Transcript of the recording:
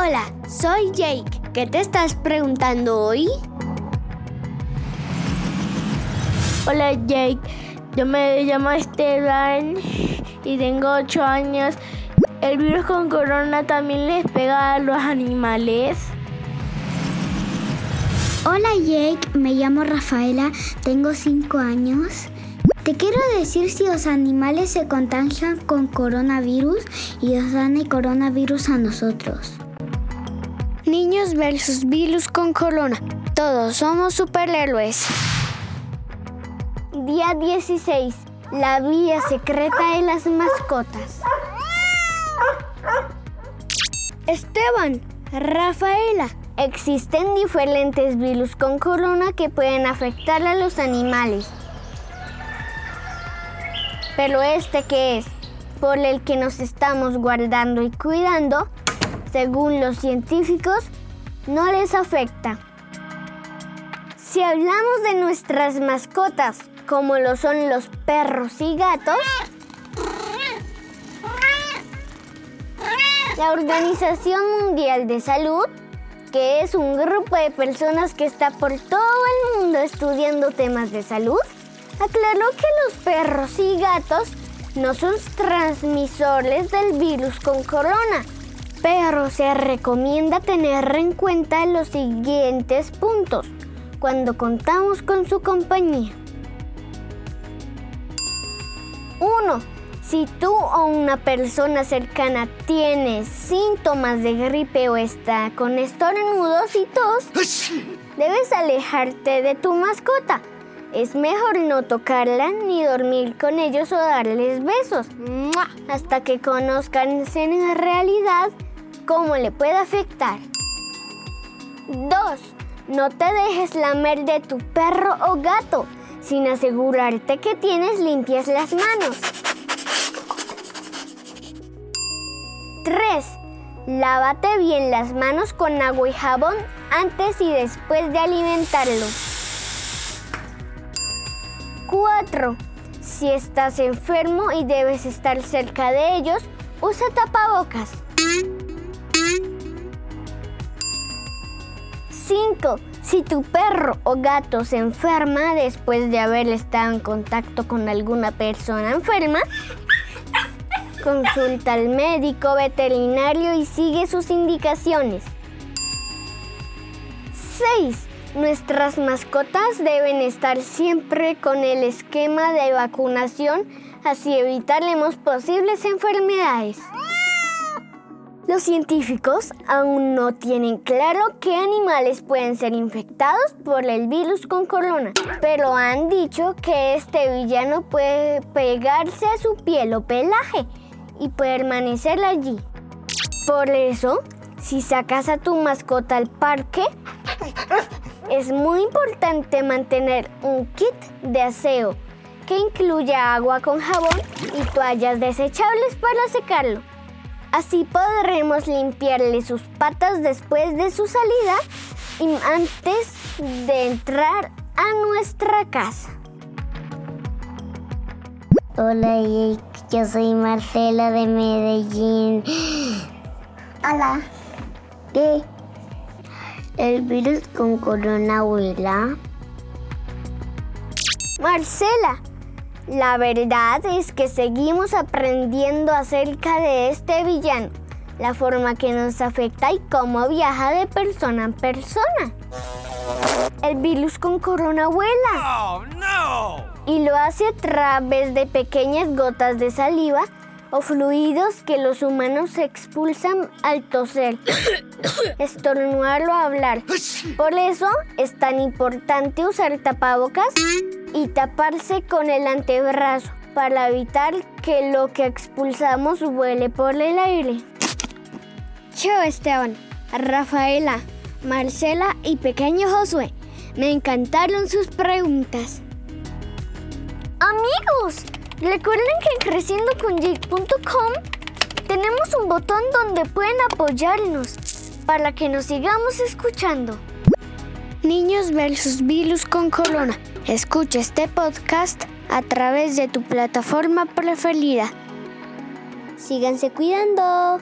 Hola, soy Jake. ¿Qué te estás preguntando hoy? Hola Jake, yo me llamo Esteban y tengo 8 años. ¿El virus con corona también les pega a los animales? Hola Jake, me llamo Rafaela, tengo 5 años. Te quiero decir si los animales se contagian con coronavirus y nos dan el coronavirus a nosotros. Versus virus con corona. Todos somos superhéroes. Día 16. La vida secreta de las mascotas. Esteban, Rafaela, existen diferentes virus con corona que pueden afectar a los animales. Pero este que es, por el que nos estamos guardando y cuidando, según los científicos, no les afecta. Si hablamos de nuestras mascotas, como lo son los perros y gatos, la Organización Mundial de Salud, que es un grupo de personas que está por todo el mundo estudiando temas de salud, aclaró que los perros y gatos no son transmisores del virus con corona, pero se recomienda tener en cuenta los siguientes puntos cuando contamos con su compañía. 1. Si tú o una persona cercana tiene síntomas de gripe o está con estornudos y tos, debes alejarte de tu mascota. Es mejor no tocarla ni dormir con ellos o darles besos hasta que conozcan en realidad cómo le puede afectar. 2. No te dejes lamer de tu perro o gato sin asegurarte que tienes limpias las manos. 3. Lávate bien las manos con agua y jabón antes y después de alimentarlos. 4. Si estás enfermo y debes estar cerca de ellos, usa tapabocas. 5. Si tu perro o gato se enferma después de haber estado en contacto con alguna persona enferma, consulta al médico veterinario y sigue sus indicaciones. 6. Nuestras mascotas deben estar siempre con el esquema de vacunación, así evitaremos posibles enfermedades. Los científicos aún no tienen claro qué animales pueden ser infectados por el virus con corona, pero han dicho que este villano puede pegarse a su piel o pelaje y permanecer allí. Por eso, si sacas a tu mascota al parque, es muy importante mantener un kit de aseo que incluya agua con jabón y toallas desechables para secarlo. Así podremos limpiarle sus patas después de su salida y antes de entrar a nuestra casa. Hola Jake, yo soy Marcela de Medellín. Hola. ¿Qué? ¿El virus con corona abuela? Marcela, la verdad es que seguimos aprendiendo acerca de este villano, la forma que nos afecta y cómo viaja de persona en persona. El virus con corona vuela. Oh, no! Y lo hace a través de pequeñas gotas de saliva o fluidos que los humanos expulsan al toser, estornudar o hablar. Por eso es tan importante usar tapabocas y taparse con el antebrazo para evitar que lo que expulsamos vuele por el aire. Chao Esteban, Rafaela, Marcela y pequeño Josué. Me encantaron sus preguntas. Amigos, recuerden que en creciendoconyake.com tenemos un botón donde pueden apoyarnos para que nos sigamos escuchando. Niños versus virus con corona. Escucha este podcast a través de tu plataforma preferida. Síganse cuidando.